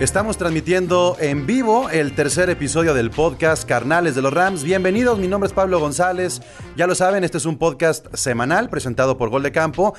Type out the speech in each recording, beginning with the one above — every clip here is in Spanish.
Estamos transmitiendo en vivo el tercer episodio del podcast Carnales de los Rams. Bienvenidos, mi nombre es Pablo González. Ya lo saben, este es un podcast semanal presentado por Gol de Campo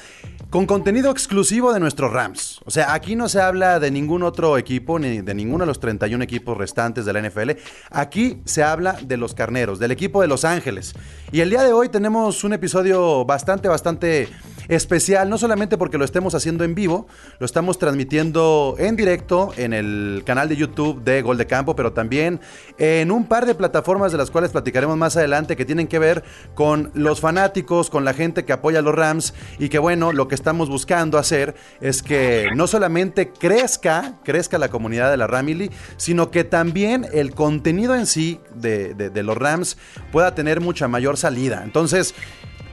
con contenido exclusivo de nuestros Rams. O sea, aquí no se habla de ningún otro equipo ni de ninguno de los 31 equipos restantes de la NFL. Aquí se habla de los carneros, del equipo de Los Ángeles. Y el día de hoy tenemos un episodio bastante, bastante especial, no solamente porque lo estemos haciendo en vivo, lo estamos transmitiendo en directo en el canal de YouTube de Gol de Campo, pero también en un par de plataformas de las cuales platicaremos más adelante que tienen que ver con los fanáticos, con la gente que apoya a los Rams y que bueno, lo que estamos buscando hacer es que no solamente crezca, crezca la comunidad de la Ramily, sino que también el contenido en sí de, de los Rams pueda tener mucha mayor salida. Entonces,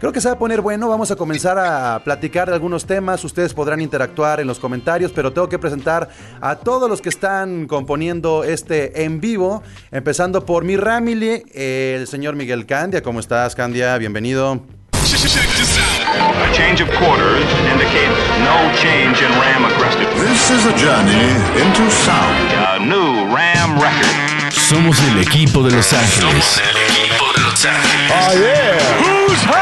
Creo que se va a poner bueno, vamos a comenzar a platicar de algunos temas, ustedes podrán interactuar en los comentarios, pero tengo que presentar a todos los que están componiendo este en vivo, empezando por mi Ramily, el señor Miguel Candia. ¿Cómo estás, Candia? Bienvenido. A change of quarters indicates no change in Ram aggressiveness. This is a journey into sound. A new Ram record. Somos el equipo de Los Ángeles. Somos el equipo de Los Ángeles. Oh, yeah. Whose house?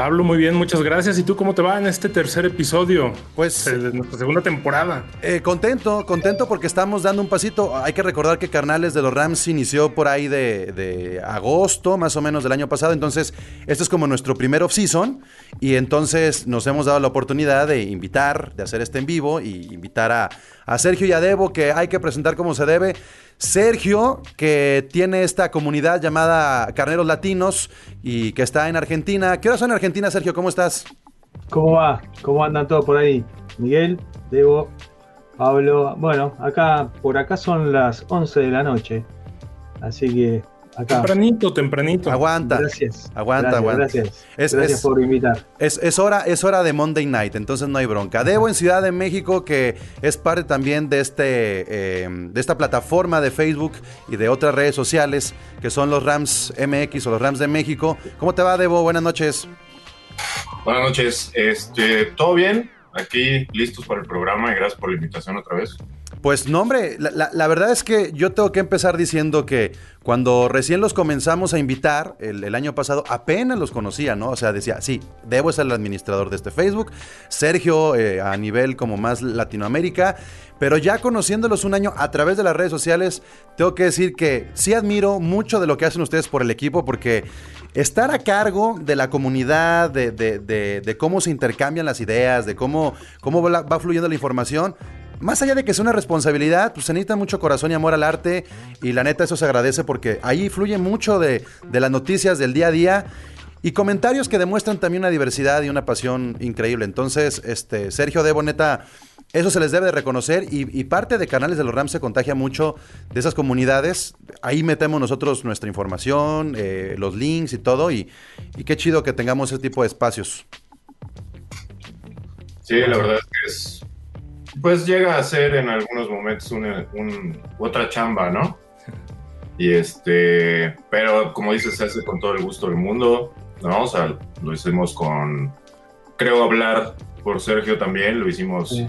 Pablo, muy bien, muchas gracias. ¿Y tú cómo te va en este tercer episodio? Pues- Eh, de nuestra segunda temporada. Eh, contento, contento porque estamos dando un pasito. Hay que recordar que Carnales de los Rams inició por ahí de, de agosto, más o menos del año pasado. Entonces, este es como nuestro primer off-season. Y entonces nos hemos dado la oportunidad de invitar, de hacer este en vivo y invitar a, a Sergio y a Debo, que hay que presentar como se debe. Sergio, que tiene esta comunidad llamada Carneros Latinos y que está en Argentina. ¿Qué hora son en Argentina, Sergio? ¿Cómo estás? ¿Cómo va? ¿Cómo andan todos por ahí? Miguel, Debo, Pablo. Bueno, acá, por acá son las 11 de la noche. Así que acá. Tempranito, tempranito. Aguanta. Gracias. Aguanta, gracias, aguanta. Gracias. Es- gracias es- por invitar. Es, es hora, es hora de Monday Night, entonces no hay bronca. Debo en Ciudad de México, que es parte también de, este, eh, de esta plataforma de Facebook y de otras redes sociales, que son los Rams MX o los Rams de México. ¿Cómo te va, Debo? Buenas noches. Buenas noches, este, ¿todo bien? Aquí listos para el programa y gracias por la invitación otra vez. Pues no, hombre, la, verdad es que yo tengo que empezar diciendo que cuando recién los comenzamos a invitar el, año pasado, apenas los conocía, ¿no? O sea, decía, sí, Debo es el administrador de este Facebook, Sergio eh, a nivel como más Latinoamérica, pero ya conociéndolos un año a través de las redes sociales, tengo que decir que sí admiro mucho de lo que hacen ustedes por el equipo, porque estar a cargo de la comunidad, de, de- de- cómo se intercambian las ideas, de cómo, cómo va, va fluyendo la información, más allá de que es una responsabilidad, pues se necesita mucho corazón y amor al arte y la neta eso se agradece porque ahí fluye mucho de, de las noticias del día a día y comentarios que demuestran también una diversidad y una pasión increíble. Entonces, este Sergio Debo, neta, eso se les debe de reconocer y, y parte de Canales de los Rams se contagia mucho de esas comunidades. Ahí metemos nosotros nuestra información, eh, los links y todo y, y qué chido que tengamos ese tipo de espacios. Sí, la verdad es que es, pues llega a ser en algunos momentos una, un- otra chamba, ¿no? Y este, pero como dices, se hace con todo el gusto del mundo, ¿no? O sea, lo hicimos con, creo hablar por Sergio también, lo hicimos Sí.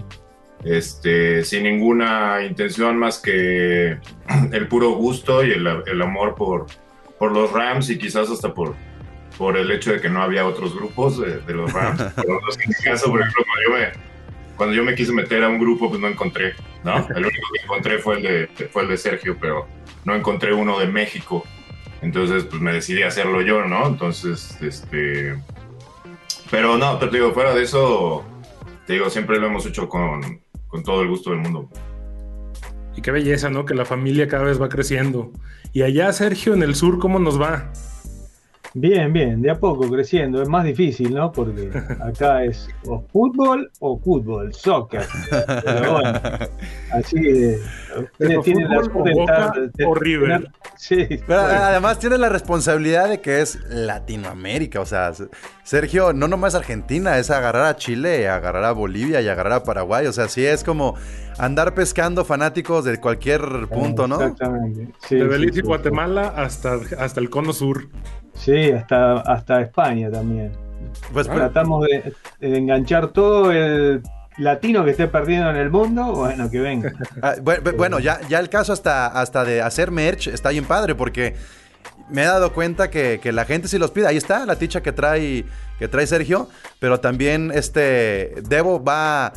Este, sin ninguna intención más que el puro gusto y el, el amor por, por los Rams y quizás hasta por, por el hecho de que no había otros grupos de, de los Rams. Pero en mi caso, por ejemplo, cuando yo, me, cuando yo me quise meter a un grupo, pues no encontré, ¿no? El único que encontré fue el de, fue el de Sergio, pero no encontré uno de México. Entonces, pues me decidí hacerlo yo, ¿no? Entonces, este... Pero no, pero te digo, fuera de eso, te digo, siempre lo hemos hecho con, con todo el gusto del mundo. Y qué belleza, ¿no? Que la familia cada vez va creciendo. Y allá, Sergio, en el sur, ¿cómo nos va? Bien, bien, de a poco creciendo. Es más difícil, ¿no? Porque acá es o fútbol o fútbol, soccer. Pero bueno, así que ustedes tienen la suerte o River. Sí, Pero bueno. además tiene la responsabilidad de que es Latinoamérica. O sea, Sergio, no nomás Argentina, es agarrar a Chile, agarrar a Bolivia y agarrar a Paraguay. O sea, sí es como andar pescando fanáticos de cualquier punto, ¿no? Exactamente. Sí, de Belice sí, y Guatemala hasta, hasta el cono sur. Sí, hasta, hasta España también. Pues, Tratamos de, de enganchar todo el latino que esté perdiendo en el mundo. Bueno, que venga. ah, bu- bueno, ya, ya el caso hasta, hasta de hacer merch está bien padre porque me he dado cuenta que, que la gente sí los pide. Ahí está la ticha que trae, que trae Sergio, pero también este Debo va,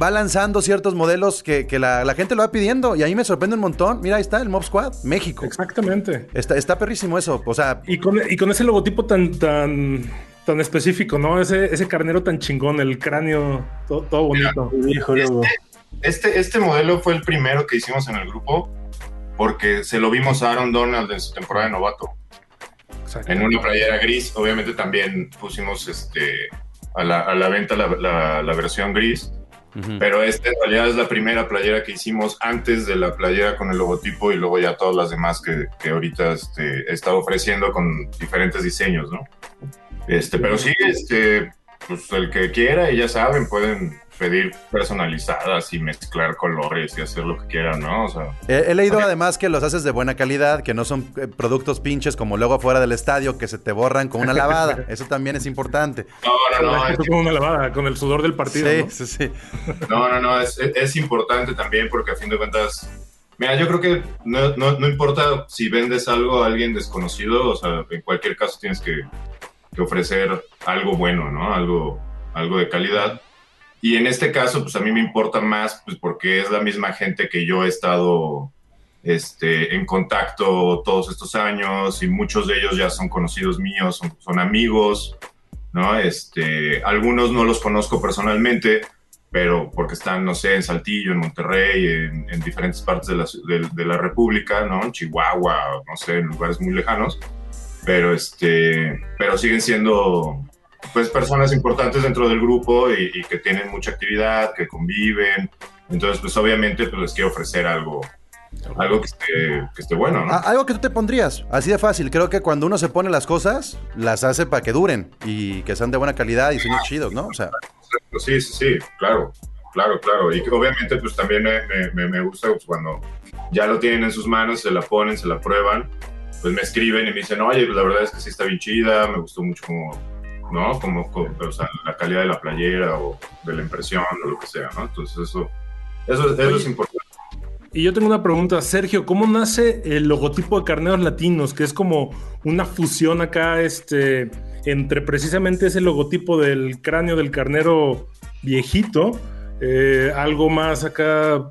va lanzando ciertos modelos que, que la, la gente lo va pidiendo y ahí me sorprende un montón. Mira, ahí está el Mob Squad, México. Exactamente. Está, está perrísimo eso. O sea, Y con, y con ese logotipo tan, tan, tan específico, ¿no? Ese, ese carnero tan chingón, el cráneo, todo, todo bonito. Viejo lobo. Este, este modelo fue el primero que hicimos en el grupo porque se lo vimos a Aaron Donald en su temporada de novato. Exacto. En una playera gris, obviamente también pusimos este, a, la, a la venta la, la- la versión gris, ujú. pero esta en realidad es la primera playera que hicimos antes de la playera con el logotipo y luego ya todas las demás que, que ahorita este, he estado ofreciendo con diferentes diseños, ¿no? Este, pero sí, este, pues el que quiera, y ya saben, pueden pedir personalizadas y mezclar colores y hacer lo que quieran, ¿no? O sea, He, he leído además que los haces de buena calidad, que no son eh, productos pinches como luego afuera del estadio que se te borran con una lavada. Eso también es importante. no, no, no, Esto es- con una lavada, con el sudor del partido. sí, ¿no? sí, sí. No, no, no, es, es- es importante también porque a fin de cuentas, mira, yo creo que no, no- no importa si vendes algo a alguien desconocido, o sea, en cualquier caso tienes que, que ofrecer algo bueno, ¿no? Algo, algo de calidad. Y en este caso, pues a mí me importa más, pues porque es la misma gente que yo he estado este, en contacto todos estos años y muchos de ellos ya son conocidos míos, son, son amigos, ¿no? Este, algunos no los conozco personalmente, pero porque están, no sé, en Saltillo, en Monterrey, en, en diferentes partes de la, de, de la República, ¿no? En Chihuahua, no sé, en lugares muy lejanos, pero, este, pero siguen siendo, pues, personas importantes dentro del grupo y, y que tienen mucha actividad, que conviven, entonces, pues, obviamente, pues, les quiero ofrecer algo, algo que esté, que esté bueno, ¿no? A- algo que tú te pondrías, así de fácil. Creo que cuando uno se pone las cosas, las hace para que duren y que sean de buena calidad y sean chidos, ¿no? O sea, Sí, sí, sí, claro, claro, claro. Y que obviamente pues también me, me- me- me gusta pues, cuando ya lo tienen en sus manos, se la ponen, se la prueban, pues me escriben y me dicen, oye, pues la verdad es que sí está bien chida, me gustó mucho como, ¿no? Como, como, o sea, la calidad de la playera o de la impresión o lo que sea, ¿no? Entonces eso, eso, eso es importante. Y yo tengo una pregunta, Sergio, ¿cómo nace el logotipo de Carneros Latinos? Que es como una fusión acá, este, entre precisamente ese logotipo del cráneo del carnero viejito, eh, algo más acá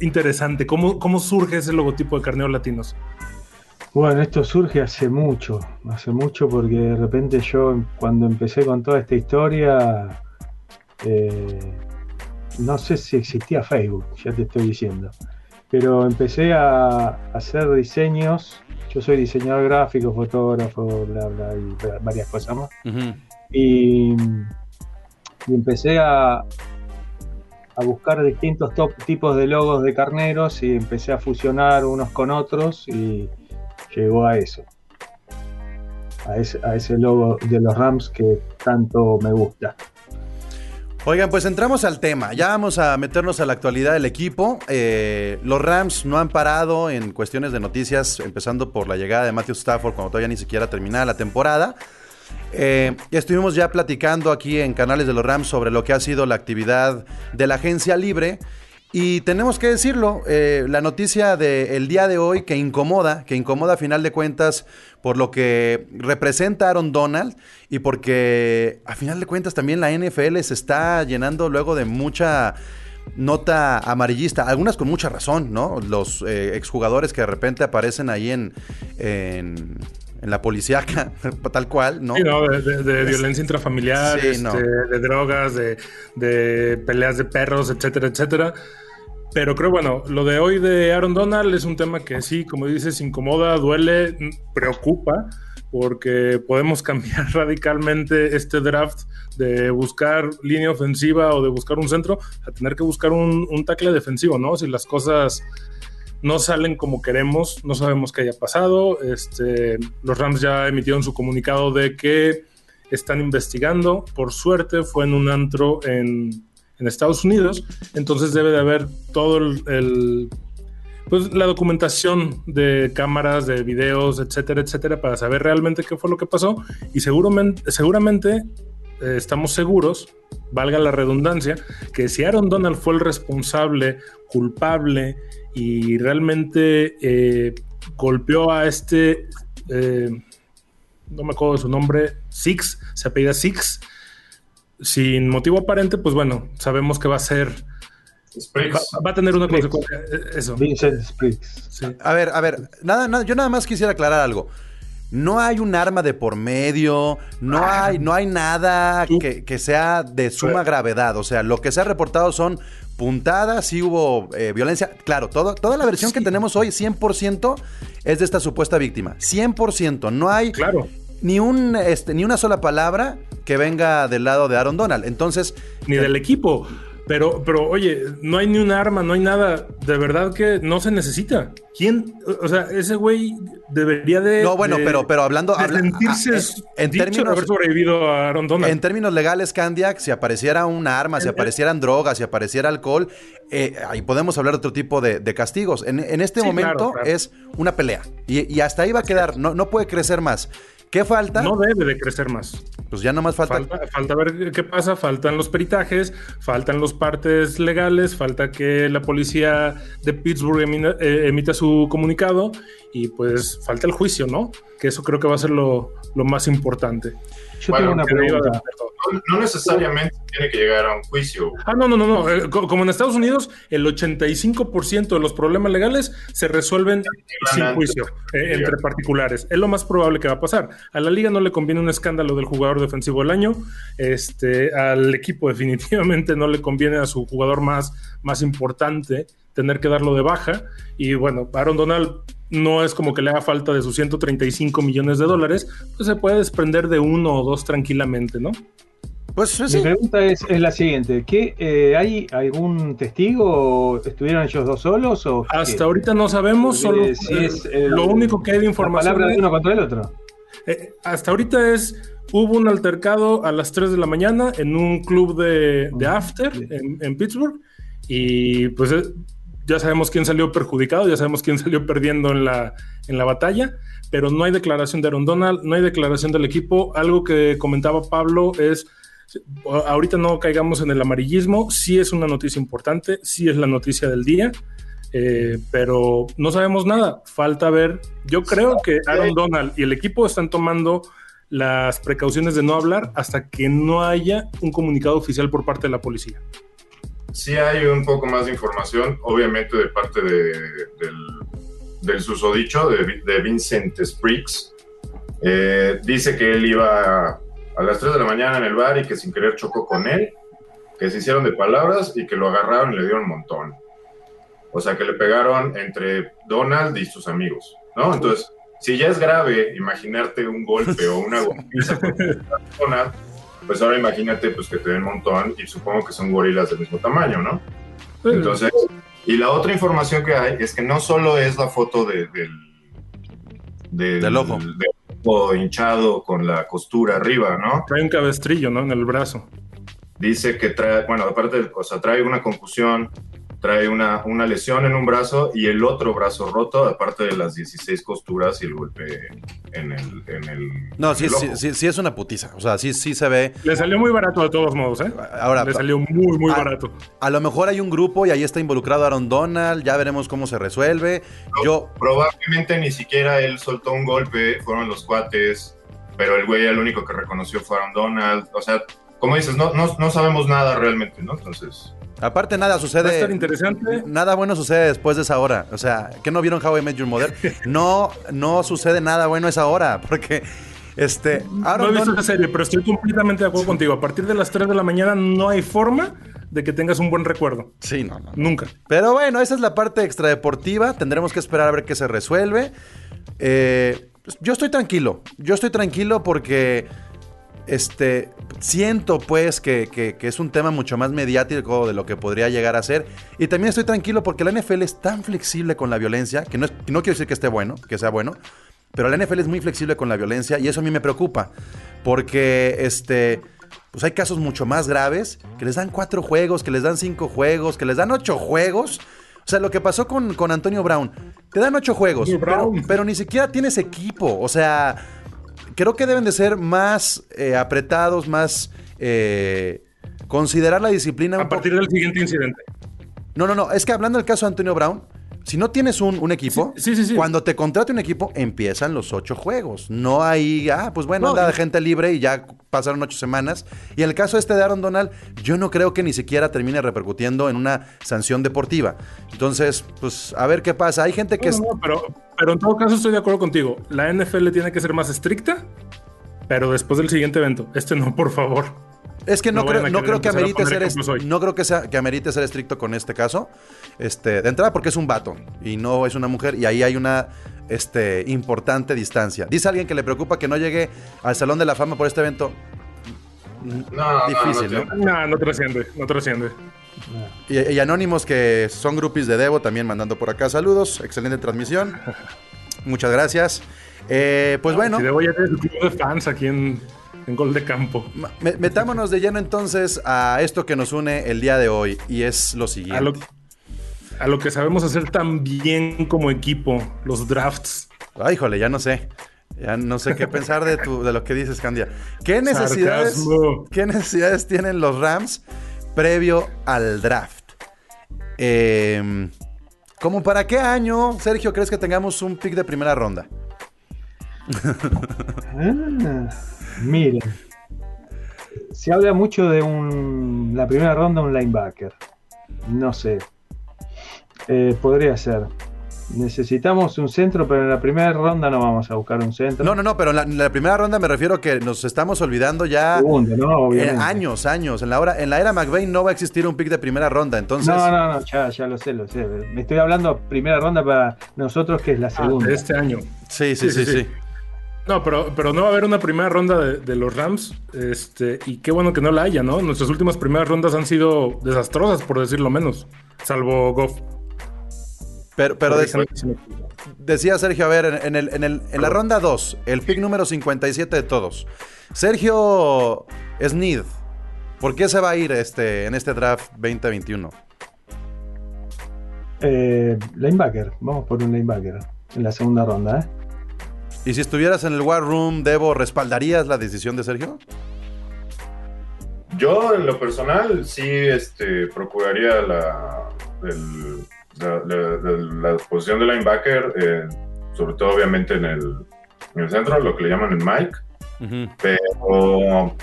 interesante. ¿Cómo, ¿Cómo surge ese logotipo de Carneros Latinos? Bueno, esto surge hace mucho, hace mucho porque de repente yo cuando empecé con toda esta historia, eh, no sé si existía Facebook, ya te estoy diciendo, pero empecé a hacer diseños, yo soy diseñador gráfico, fotógrafo, bla, bla, y bla- varias cosas más, y, y empecé a, a buscar distintos top- tipos de logos de carneros y empecé a fusionar unos con otros y llegó a eso. A ese, logo de los Rams que tanto me gusta. Oigan, pues entramos al tema. Ya vamos a meternos a la actualidad del equipo. Eh, los Rams no han parado en cuestiones de noticias, empezando por la llegada de Matthew Stafford cuando todavía ni siquiera terminaba la temporada. Eh, estuvimos ya platicando aquí en canales de los Rams sobre lo que ha sido la actividad de la agencia libre. Y tenemos que decirlo, eh, la noticia del día de hoy que incomoda, que incomoda a final de cuentas por lo que representa Aaron Donald y porque a final de cuentas también la NFL se está llenando luego de mucha nota amarillista, algunas con mucha razón, ¿no? Los eh, exjugadores que de repente aparecen ahí en, en, en la policíaca, tal cual, ¿no? Sí, ¿no? De, de- de violencia intrafamiliar, Sí, este, no. de drogas, de, de peleas de perros, etcétera, etcétera. Pero creo, bueno, lo de hoy de Aaron Donald es un tema que sí, como dices, incomoda, duele, preocupa, porque podemos cambiar radicalmente este draft de buscar línea ofensiva o de buscar un centro a tener que buscar un, un tackle defensivo, ¿no? Si las cosas no salen como queremos, no sabemos qué haya pasado. Este, los Rams ya emitieron su comunicado de que están investigando. Por suerte fue en un antro en, en Estados Unidos, entonces debe de haber todo el, pues la documentación de cámaras, de videos, etcétera, etcétera, para saber realmente qué fue lo que pasó. Y seguramente, seguramente eh, estamos seguros, valga la redundancia, que si Aaron Donald fue el responsable, culpable y realmente eh, golpeó a este, eh, no me acuerdo de su nombre, Six, se apellida Six, sin motivo aparente, pues bueno, sabemos que va a ser. Va, va a tener una consecuencia. eh, Eso. Vincent Spriggs. Sí. A ver, a ver, nada, nada, yo nada más quisiera aclarar algo. No hay un arma de por medio, no hay, no hay nada que sea de suma gravedad. O sea, lo que se ha reportado son puntadas, sí hubo eh, violencia. Claro, todo, toda la versión que tenemos hoy, 100% es de esta supuesta víctima. 100%. No hay Claro. ni, un, este, ni una sola palabra que venga del lado de Aaron Donald. Entonces, Ni del equipo. Pero, pero, oye, no hay ni un arma, no hay nada. De verdad que no se necesita. ¿Quién? O sea, ese güey debería de. No, bueno, de- pero- pero hablando- de habla- sentirse ah, en- términos- haber sobrevivido a Aaron Donald. En términos legales, Candiac, si apareciera un arma, si aparecieran drogas, si apareciera alcohol, eh, ahí podemos hablar de otro tipo de, de castigos. En, en este Sí, momento claro, claro. es una pelea. Y, y hasta ahí va a quedar, no, no puede crecer más. ¿Qué falta? No debe de crecer más. Pues ya nomás falta. Falta, falta ver qué pasa, faltan los peritajes, faltan los partes legales, falta que la policía de Pittsburgh emina- eh, emita su comunicado y pues falta el juicio, ¿no? Que eso creo que va a ser lo, lo más importante. Yo Bueno, tengo una pregunta. No, no necesariamente tiene que llegar a un juicio. Ah, no, no, no, no. Eh, co- Como en Estados Unidos, el 85% de los problemas legales se resuelven sin antes. juicio, eh, entre particulares. Es lo más probable que va a pasar. A la liga no le conviene un escándalo del jugador defensivo del año. Este, al equipo definitivamente no le conviene a su jugador más, más importante tener que darlo de baja. Y bueno, Aaron Donald no es como que le haga falta de sus 135 millones de dólares, pues se puede desprender de uno o dos tranquilamente, ¿no? Pues sí. Mi pregunta es, es la siguiente: ¿qué, eh, ¿hay algún testigo? o ¿Estuvieron ellos dos solos? O Hasta qué? ahorita no sabemos, solo Porque si es el- lo único que hay de la información. palabra de es- uno contra el otro. eh, hasta ahorita es hubo un altercado a las 3 de la mañana en un club de, de after en, en Pittsburgh y pues eh, ya sabemos quién salió perjudicado, ya sabemos quién salió perdiendo en la, en la batalla, pero no hay declaración de Aaron Donald, no hay declaración del equipo. Algo que comentaba Pablo es ahorita no caigamos en el amarillismo, sí es una noticia importante, sí es la noticia del día, eh, pero no sabemos nada, falta ver. Yo creo que Aaron Donald y el equipo están tomando las precauciones de no hablar hasta que no haya un comunicado oficial por parte de la policía. Sí hay un poco más de información, obviamente de parte de- del, del susodicho, de, de Vincent Spriggs. Eh, dice que él iba a las 3 de la mañana en el bar y que sin querer chocó con él, que se hicieron de palabras y que lo agarraron y le dieron un montón. O sea, que le pegaron entre Donald y sus amigos, ¿no? Entonces, si ya es grave imaginarte un golpe o una golpiza por Donald, pues ahora imagínate pues que te den un montón y supongo que son gorilas del mismo tamaño, ¿no? Entonces, y la otra información que hay es que no solo es la foto de- del, del, Del ojo. hinchado con la costura arriba, ¿no? Trae un cabestrillo, ¿no? En el brazo. Dice que trae, bueno, aparte, o sea, trae una concusión, trae una, una lesión en un brazo y el otro brazo roto, aparte de las 16 costuras y el golpe en el, en el, No, en sí, el sí, sí, sí es una putiza. O sea, sí, sí se ve. Le salió muy barato de todos modos, ¿eh? Ahora, Le salió muy, muy barato. a lo mejor hay un grupo y ahí está involucrado Aaron Donald. Ya veremos cómo se resuelve. Yo, Probablemente ni siquiera él soltó un golpe, fueron los cuates, pero el güey el único que reconoció fue Aaron Donald. O sea, como dices, no, no, no sabemos nada realmente, ¿no? Entonces, aparte, nada Va a estar sucede. interesante. Nada bueno sucede después de esa hora. O sea, ¿qué no vieron How I Met Your Mother? No, no sucede nada bueno esa hora. Porque, este, No he visto esa serie, pero estoy completamente de acuerdo contigo. A partir de las 3 de la mañana no hay forma de que tengas un buen recuerdo. Sí, no, no. Nunca. Pero bueno, esa es la parte extradeportiva. Tendremos que esperar a ver qué se resuelve. Eh, yo estoy tranquilo. Yo estoy tranquilo porque este, siento pues que, que- que es un tema mucho más mediático de lo que podría llegar a ser. Y también estoy tranquilo porque la NFL es tan flexible con la violencia, que no, es- no quiero decir que esté bueno, que sea bueno, pero la NFL es muy flexible con la violencia y eso a mí me preocupa. Porque este, pues hay casos mucho más graves que les dan cuatro juegos, que les dan cinco juegos, que les dan ocho juegos. O sea, lo que pasó con, con Antonio Brown, te dan ocho juegos, pero ni siquiera tienes equipo. O sea, creo que deben de ser más eh, apretados, más eh, considerar la disciplina. A partir del siguiente incidente. no, no, no. Es que hablando del caso de Antonio Brown, si no tienes un, un equipo, Sí, sí, sí, sí. cuando te contrate un equipo, empiezan los ocho juegos. No hay, ah, pues bueno, No, anda y- de gente libre y ya pasaron ocho semanas. Y en el caso este de Aaron Donald, yo no creo que ni siquiera termine repercutiendo en una sanción deportiva. Entonces, pues a ver qué pasa. Hay gente que... No, no, pero, pero en todo caso estoy de acuerdo contigo. La NFL tiene que ser más estricta, pero después del siguiente evento. Este no, por favor. Es que no, No creo, no que amerite ser est- no creo que sea que amerite ser estricto con este caso. Este, de entrada porque es un vato y no es una mujer y ahí hay una este, importante distancia. Dice alguien que le preocupa que no llegue al Salón de la Fama por este evento. No, Difícil, no, ¿no? no, trasciende, no trasciende. Y, y anónimos que son groupies de Devo también mandando por acá saludos. Excelente transmisión. Muchas gracias. Eh, pues bueno, Si debo ya tener su club de fans aquí en, en Gol de Campo. metámonos de lleno entonces a esto que nos une el día de hoy y es lo siguiente. A lo, a lo que sabemos hacer tan bien como equipo, los drafts. Ay, híjole, ya no sé. Ya no sé qué pensar de, tu, de lo que dices, Candia. ¿Qué necesidades, Sarcasmo. ¿Qué necesidades tienen los Rams previo al draft? Eh, ¿Cómo para qué año, Sergio, crees que tengamos un pick de primera ronda? Ah, miren. Se habla mucho de un, la primera ronda un linebacker. No sé. Eh, podría ser. Necesitamos un centro, pero en la primera ronda no vamos a buscar un centro. No, no, no, pero en la, en la primera ronda me refiero que nos estamos olvidando ya Segunda, no, eh, años, años. En la, hora, en la era McVeigh no va a existir un pick de primera ronda, entonces... No, no, no, ya, ya lo sé, lo sé. Me estoy hablando primera ronda para nosotros, que es la Ah, segunda. de este año. Sí, sí, sí, Sí, sí, sí. No, pero, pero no va a haber una primera ronda de, de los Rams. Este, y qué bueno que no la haya, ¿no? Nuestras últimas primeras rondas han sido desastrosas, por decirlo menos. Salvo Goff. Pero, de-. Decía Sergio, a ver, en, en el- en el- en la ronda 2, el pick número 57 de todos. Sergio Sneed, ¿por qué se va a ir este, en este draft 2021? Eh, linebacker, vamos por un linebacker en la segunda ronda, ¿eh? Y si estuvieras en el War Room, Debo, ¿respaldarías la decisión de Sergio? Yo, en lo personal, sí este, procuraría la, el- la, la- la- la posición de linebacker, eh, sobre todo, obviamente, en el, en el centro, lo que le llaman el Mike. pero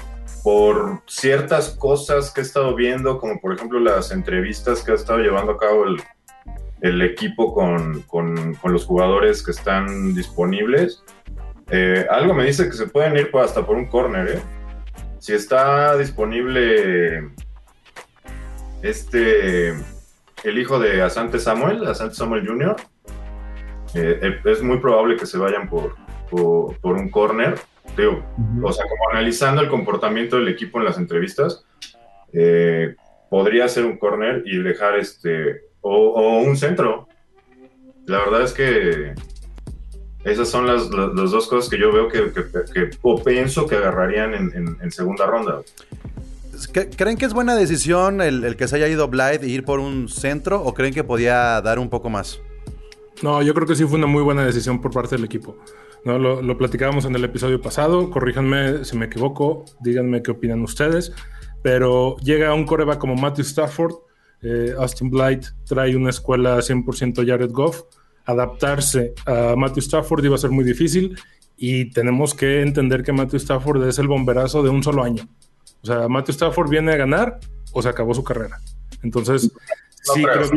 por ciertas cosas que he estado viendo, como por ejemplo las entrevistas que ha estado llevando a cabo el, el equipo con, con- con los jugadores que están disponibles, eh, algo me dice que se pueden ir hasta por un corner. ¿eh? Si está disponible este el hijo de Asante Samuel, Asante Samuel Jr., eh, es muy probable que se vayan por, por, por un corner. Digo, o sea, como analizando el comportamiento del equipo en las entrevistas, eh, podría ser un corner y dejar este, o, o un centro. La verdad es que esas son las, las- las dos cosas que yo veo que, que- que- o pienso que agarrarían en, en- en segunda ronda. ¿Qué- ¿Creen que es buena decisión el, el que se haya ido Blythe e ir por un centro o creen que podía dar un poco más? No, yo creo que sí fue una muy buena decisión por parte del equipo. ¿no? Lo, lo platicábamos en el episodio pasado, corríjanme si me equivoco, díganme qué opinan ustedes, pero llega un coreback como Matthew Stafford, eh, Austin Blight trae una escuela 100% Jared Goff, adaptarse a Matthew Stafford iba a ser muy difícil y tenemos que entender que Matthew Stafford es el bomberazo de un solo año. O sea, Matthew Stafford viene a ganar o se acabó su carrera. Entonces, No sí, creo.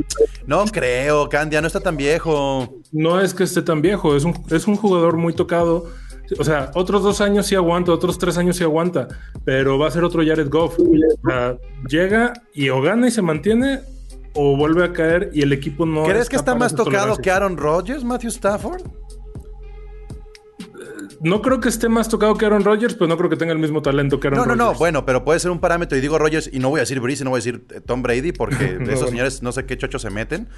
No creo, Candia, no está tan viejo. no es que esté tan viejo, es un, es un jugador muy tocado. O sea, otros dos años sí aguanta, otros tres años sí aguanta, pero va a ser otro Jared Goff. O sea, llega y o gana y se mantiene, o vuelve a caer y el equipo no. ¿Crees que está más tocado que Aaron Rodgers, Matthew Stafford? no creo que esté más tocado que Aaron Rodgers, pero no creo que tenga el mismo talento que Aaron No, no, Rodgers. no, bueno, pero puede ser un parámetro y digo Rogers y no voy a decir Breeze y no voy a decir eh, Tom Brady porque No, esos bueno. señores no sé qué chocho se meten,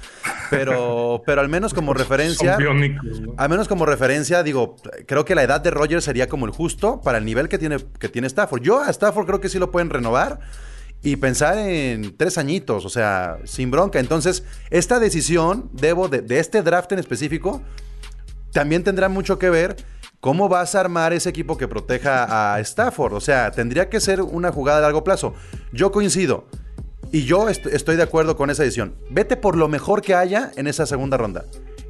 pero, pero al menos como referencia, biónicos, ¿no? al menos como referencia, digo, creo que la edad de Rogers sería como el justo para el nivel que tiene, que tiene Stafford. Yo a Stafford creo que sí lo pueden renovar y pensar en tres añitos, o sea, sin bronca. Entonces, esta decisión, debo, de, este draft en específico, también tendrá mucho que ver cómo vas a armar ese equipo que proteja a Stafford. O sea, tendría que ser una jugada a largo plazo. Yo coincido. Y yo est- estoy de acuerdo con esa decisión. Vete por lo mejor que haya en esa segunda ronda.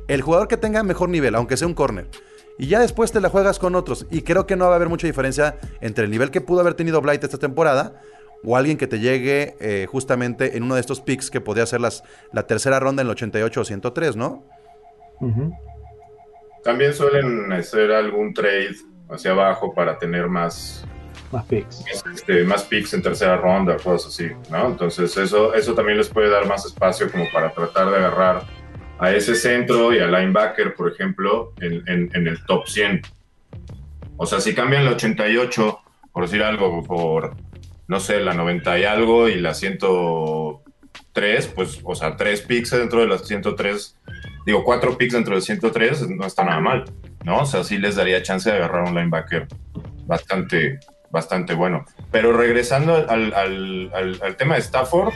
El jugador que tenga mejor nivel, aunque sea un corner. Y ya después te la juegas con otros. Y creo que no va a haber mucha diferencia entre el nivel que pudo haber tenido Blight esta temporada o alguien que te llegue eh, justamente en uno de estos picks que podría ser las, la tercera ronda en el 88 o 103, ¿no? También suelen hacer algún trade hacia abajo para tener más, Más picks. este, más picks en tercera ronda, cosas así, ¿no? Entonces eso, eso también les puede dar más espacio como para tratar de agarrar a ese centro y al linebacker, por ejemplo, en, en- en el top 100. O sea, si cambian la 88, por decir algo, por, no sé, la 90 y algo y la 103, pues, o sea, tres picks dentro de las 103, digo, cuatro picks dentro de 103, no está nada mal, ¿no? O sea, sí les daría chance de agarrar un linebacker bastante, bastante bueno. Pero regresando al, al- al- tema de Stafford,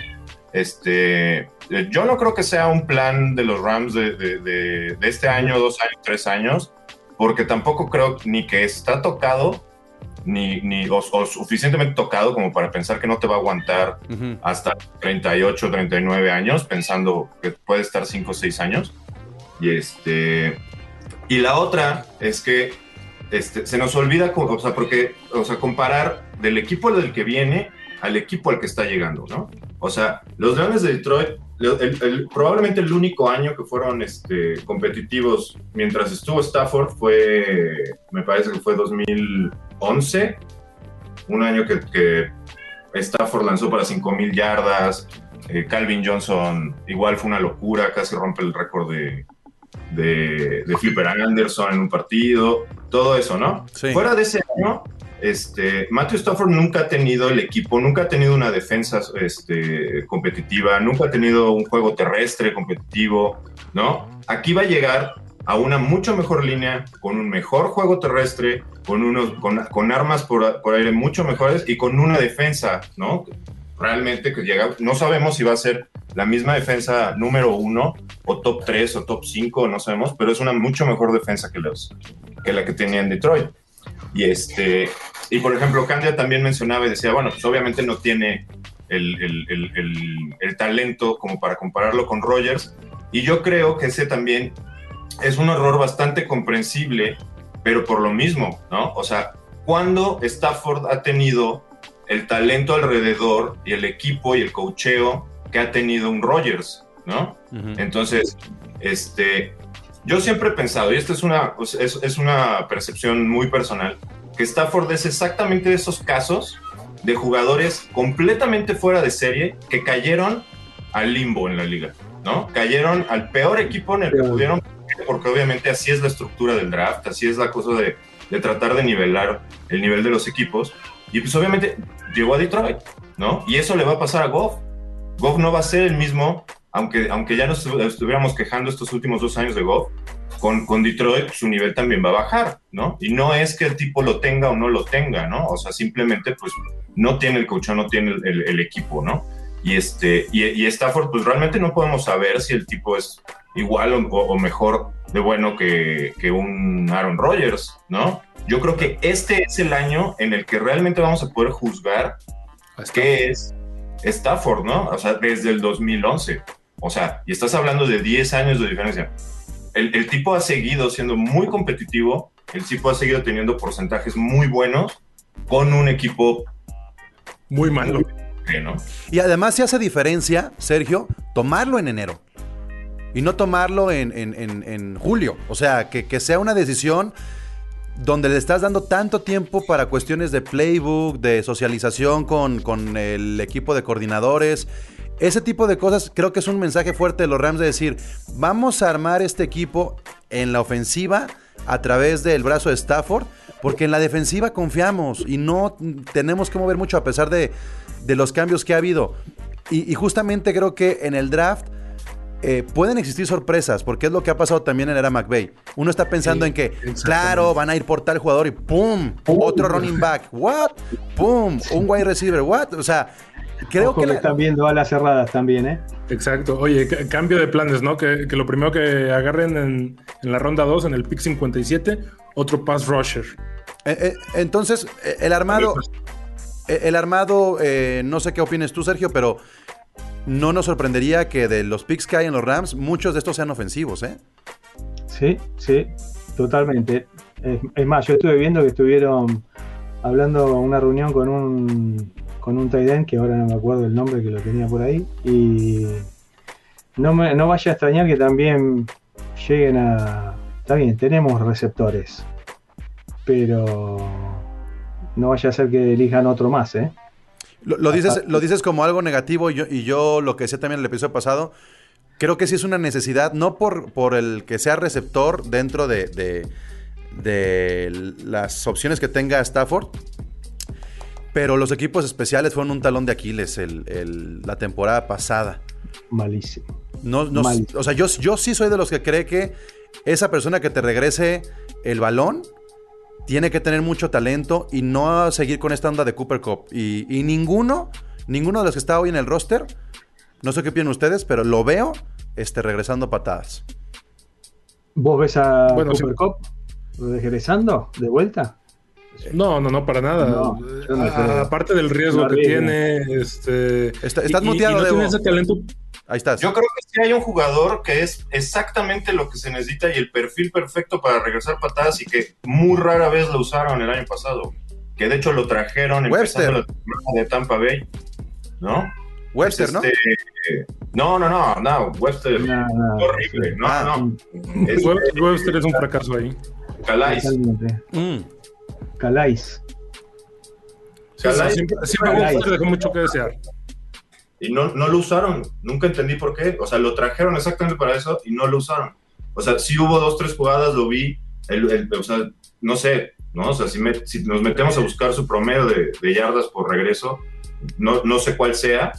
este, yo no creo que sea un plan de los Rams de, de- de- de este año, dos años, tres años, porque tampoco creo ni que está tocado, ni, ni o, o suficientemente tocado como para pensar que no te va a aguantar Ujú. hasta 38, 39 años, pensando que puede estar 5 o 6 años. Y este y la otra es que este, se nos olvida, o sea, porque, o sea, comparar del equipo del que viene al equipo al que está llegando, ¿no? O sea, los Leones de Detroit, el- el- probablemente el único año que fueron este, competitivos mientras estuvo Stafford fue, me parece que fue 2011, un año que, que Stafford lanzó para 5.000 yardas, eh, Calvin Johnson igual fue una locura, casi rompe el récord de, de, de Flipper Anderson en un partido, todo eso, ¿no? Sí. Fuera de ese año, este, Matthew Stafford nunca ha tenido el equipo, nunca ha tenido una defensa este, competitiva, nunca ha tenido un juego terrestre competitivo, ¿no? Aquí va a llegar a una mucho mejor línea, con un mejor juego terrestre, con, unos, con, con armas por, por aire mucho mejores y con una defensa, ¿no? Realmente que llega, no sabemos si va a ser la misma defensa número uno o top 3 o top 5, no sabemos, pero es una mucho mejor defensa que, los, que la que tenía en Detroit. Y este, y por ejemplo, Candia también mencionaba y decía, bueno, pues obviamente no tiene el, el- el- talento como para compararlo con Rogers. Y yo creo que ese también es un error bastante comprensible, pero por lo mismo, ¿no? O sea, cuando Stafford ha tenido el talento alrededor y el equipo y el cocheo que ha tenido un Rogers, ¿no? Entonces, este, yo siempre he pensado, y esto es una, es, es una percepción muy personal, que Stafford es exactamente de esos casos de jugadores completamente fuera de serie que cayeron al limbo en la liga, ¿no? Cayeron al peor equipo en el que pudieron, porque obviamente así es la estructura del draft, así es la cosa de, de tratar de nivelar el nivel de los equipos. Y pues obviamente llegó a Detroit, ¿no? Y eso le va a pasar a Goff. Goff no va a ser el mismo, aunque, aunque ya nos estu- estuviéramos quejando estos últimos dos años de Goff, con, con Detroit su nivel también va a bajar, ¿no? Y no es que el tipo lo tenga o no lo tenga, ¿no? O sea, simplemente pues no tiene el coach, no tiene el, el- el equipo, ¿no? Y, este, y, y Stafford, pues realmente no podemos saber si el tipo es igual o, o mejor de bueno que, que un Aaron Rodgers, ¿no? Yo creo que este es el año en el que realmente vamos a poder juzgar qué es Stafford, ¿no? O sea, desde el 2011. O sea, y estás hablando de 10 años de diferencia. El, el tipo ha seguido siendo muy competitivo, el tipo ha seguido teniendo porcentajes muy buenos con un equipo Muy malo. que, ¿no? Y además se hace diferencia, Sergio, tomarlo en enero. Y no tomarlo en, en- en- en julio. O sea, que, que sea una decisión donde le estás dando tanto tiempo para cuestiones de playbook, de socialización con, con el equipo de coordinadores. Ese tipo de cosas creo que es un mensaje fuerte de los Rams de decir, vamos a armar este equipo en la ofensiva a través del brazo de Stafford porque en la defensiva confiamos y no tenemos que mover mucho a pesar de, de los cambios que ha habido. Y, y justamente creo que en el draft eh, pueden existir sorpresas, porque es lo que ha pasado también en era McVay. Uno está pensando Sí, en que, claro, van a ir por tal jugador y ¡pum! Otro running back, ¿what? ¡pum! Un wide receiver, ¿what? O sea, creo Ojo que que, la- están viendo alas cerradas también, ¿eh? Exacto. Oye, ca- cambio de planes, ¿no? Que, que lo primero que agarren en, en la ronda 2, en el pick 57, otro pass rusher. Eh, eh, entonces, eh, el armado, el armado, eh, no sé qué opines tú, Sergio, pero no nos sorprendería que de los picks que hay en los Rams, muchos de estos sean ofensivos, ¿eh? Sí, sí, totalmente. Es, es más, yo estuve viendo que estuvieron hablando en una reunión con un con un tight end, que ahora no me acuerdo el nombre que lo tenía por ahí, y no, me, no vaya a extrañar que también lleguen a... Está bien, tenemos receptores, pero no vaya a ser que elijan otro más, ¿eh? Lo, lo dices, lo dices como algo negativo y yo, y yo lo que decía también en el episodio pasado, creo que sí es una necesidad, no por, por el que sea receptor dentro de, de- de las opciones que tenga Stafford, pero los equipos especiales fueron un talón de Aquiles el- el- la temporada pasada. Malísimo. No, no- o sea, yo, yo sí soy de los que cree que esa persona que te regrese el balón tiene que tener mucho talento y no seguir con esta onda de Cooper Cup. Y, y ninguno, ninguno de los que está hoy en el roster, no sé qué opinan ustedes, pero lo veo este, regresando patadas. ¿Vos ves a Bueno, Cooper sí. Cup regresando de vuelta? No, no, no, para nada. No, no aparte del riesgo que tiene, este. Está- estás y- muteado, y no Debo. tiene ese talento. Ahí estás. Yo creo que sí hay un jugador que es exactamente lo que se necesita y el perfil perfecto para regresar patadas y que muy rara vez lo usaron el año pasado. Que de hecho lo trajeron Webster. empezando la temporada de Tampa Bay. ¿No? Webster, ¿no? Este, no, no, no, no, Webster. No, no, horrible. No, Ah. no. Es Web- Webster es un fracaso ahí. Calais. Mm. Calais. Siempre siempre Calais. Dejó mucho que desear. Y no, no lo usaron. Nunca entendí por qué. O sea, lo trajeron exactamente para eso y no lo usaron. O sea, sí hubo dos, tres jugadas, lo vi. El, el- o sea, no sé, ¿no? O sea, si, me- si nos metemos a buscar su promedio de, de yardas por regreso, no, no sé cuál sea,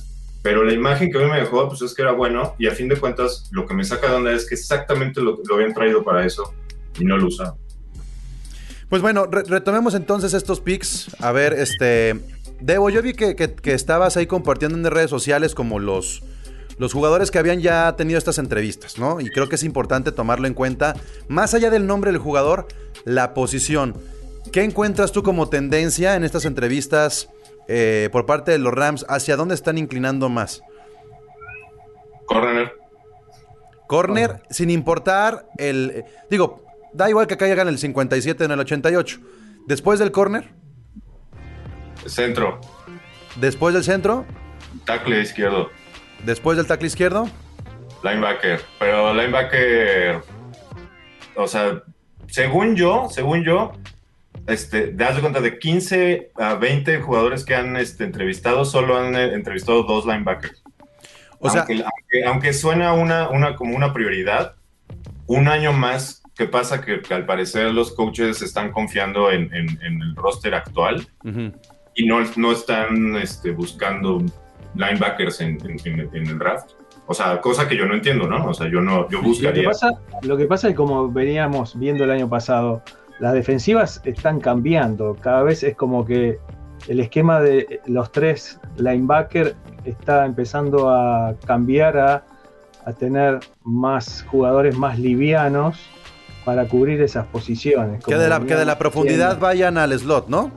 pero la imagen que a mí me dejó, pues es que era bueno. Y a fin de cuentas, lo que me saca de onda es que exactamente lo, lo habían traído para eso y no lo usaron. Pues bueno, re- retomemos entonces estos picks. A ver, este. Debo, yo vi que, que- que estabas ahí compartiendo en redes sociales como los, los jugadores que habían ya tenido estas entrevistas, ¿no? Y creo que es importante tomarlo en cuenta. Más allá del nombre del jugador, la posición. ¿Qué encuentras tú como tendencia en estas entrevistas eh, por parte de los Rams? ¿Hacia dónde están inclinando más? Corner, Corner, sin importar el. eh, digo, da igual que acá llegan el 57 en el 88. Después del corner, centro, después del centro, tackle izquierdo. después del tackle izquierdo. Linebacker, pero linebacker, o sea, según yo, según yo, este, das de cuenta de 15 a 20 jugadores que han este, entrevistado, solo han eh, entrevistado dos linebackers. O sea, aunque, aunque, aunque suena una, una, como una prioridad, un año más, ¿qué pasa? Que, que al parecer los coaches están confiando en, en- en el roster actual y no, no están este, buscando linebackers en, en- en- en el draft. O sea, cosa que yo no entiendo, ¿no? O sea, yo no, yo Lo que, buscaría. pasa, lo que pasa es como veníamos viendo el año pasado, las defensivas están cambiando. Cada vez es como que el esquema de los tres linebackers está empezando a cambiar a, a tener más jugadores más livianos para cubrir esas posiciones. Que de, la, que de la profundidad haciendo. vayan al slot, ¿no?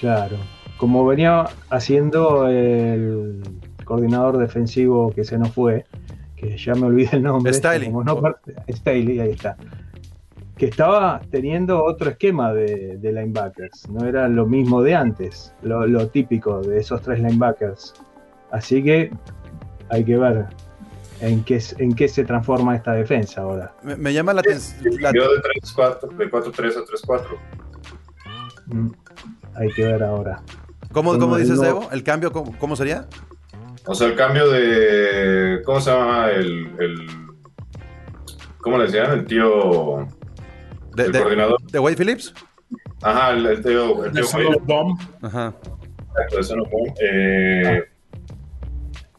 Claro, como venía haciendo el coordinador defensivo que se nos fue, que ya me olvidé el nombre. Staley. como no Staley, ahí está. Que estaba teniendo otro esquema de, de linebackers, no era lo mismo de antes, lo, lo típico de esos tres linebackers. Así que hay que ver en qué, en qué se transforma esta defensa ahora. Me, me llama la atención. Yo de 3-4, de 4-3 a 3-4. Mm, Hay que ver ahora. ¿Cómo, Como cómo dices, no- Debo? ¿El cambio cómo, cómo sería? O sea, el cambio de. ¿Cómo se llama? El. el ¿Cómo le decían? El tío. ¿De, el de- coordinador. de Wade Phillips? Ajá, el, el Teo, el Bomb. Ajá. Exacto, Boom. Eh,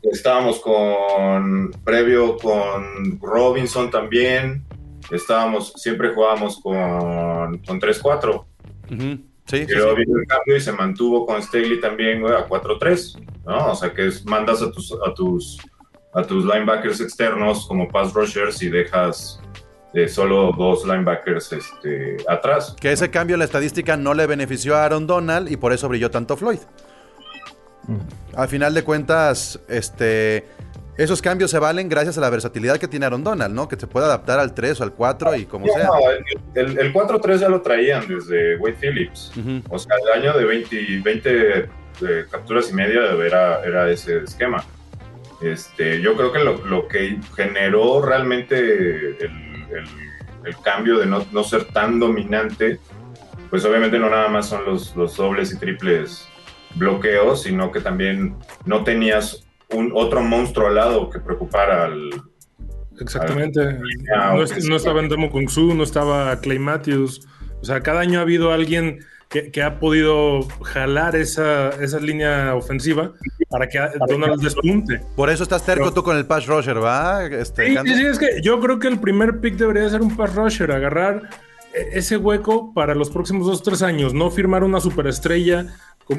Estábamos con, previo con Robinson también. Estábamos, siempre jugábamos con, con 3-4. Ujú. Sí, el cambio y se mantuvo con Staley también güey, a 4-3, ¿no? O sea que es- mandas a tus, a tus a tus linebackers externos como pass rushers y dejas eh, solo dos linebackers este, atrás. Que ese cambio en la estadística no le benefició a Aaron Donald y por eso brilló tanto Floyd. Al final de cuentas, este, esos cambios se valen gracias a la versatilidad que tiene Aaron Donald, ¿no? Que se puede adaptar al 3 o al 4 y como sea. El, el 4-3 ya lo traían desde Wade Phillips. O sea, el año de 20, 20 eh, capturas y media era, era ese esquema. Este, yo creo que lo, lo que generó realmente el, el- el cambio de no, no ser tan dominante, pues obviamente no nada más son los, los dobles y triples bloqueos, sino que también no tenías un otro monstruo al lado que preocupara al, Exactamente. Ah, no, es- estaba en Demo Kung Su, no estaba Clay Matthews. O sea, cada año ha habido alguien que, que ha podido jalar esa, esa línea ofensiva para que Donald despunte. Por eso estás terco Pero- tú con el pass rusher, ¿va? Este, Sí, sí, sí, es que yo creo que el primer pick debería ser un pass rusher, agarrar eh, ese hueco para los próximos dos o tres años, no firmar una superestrella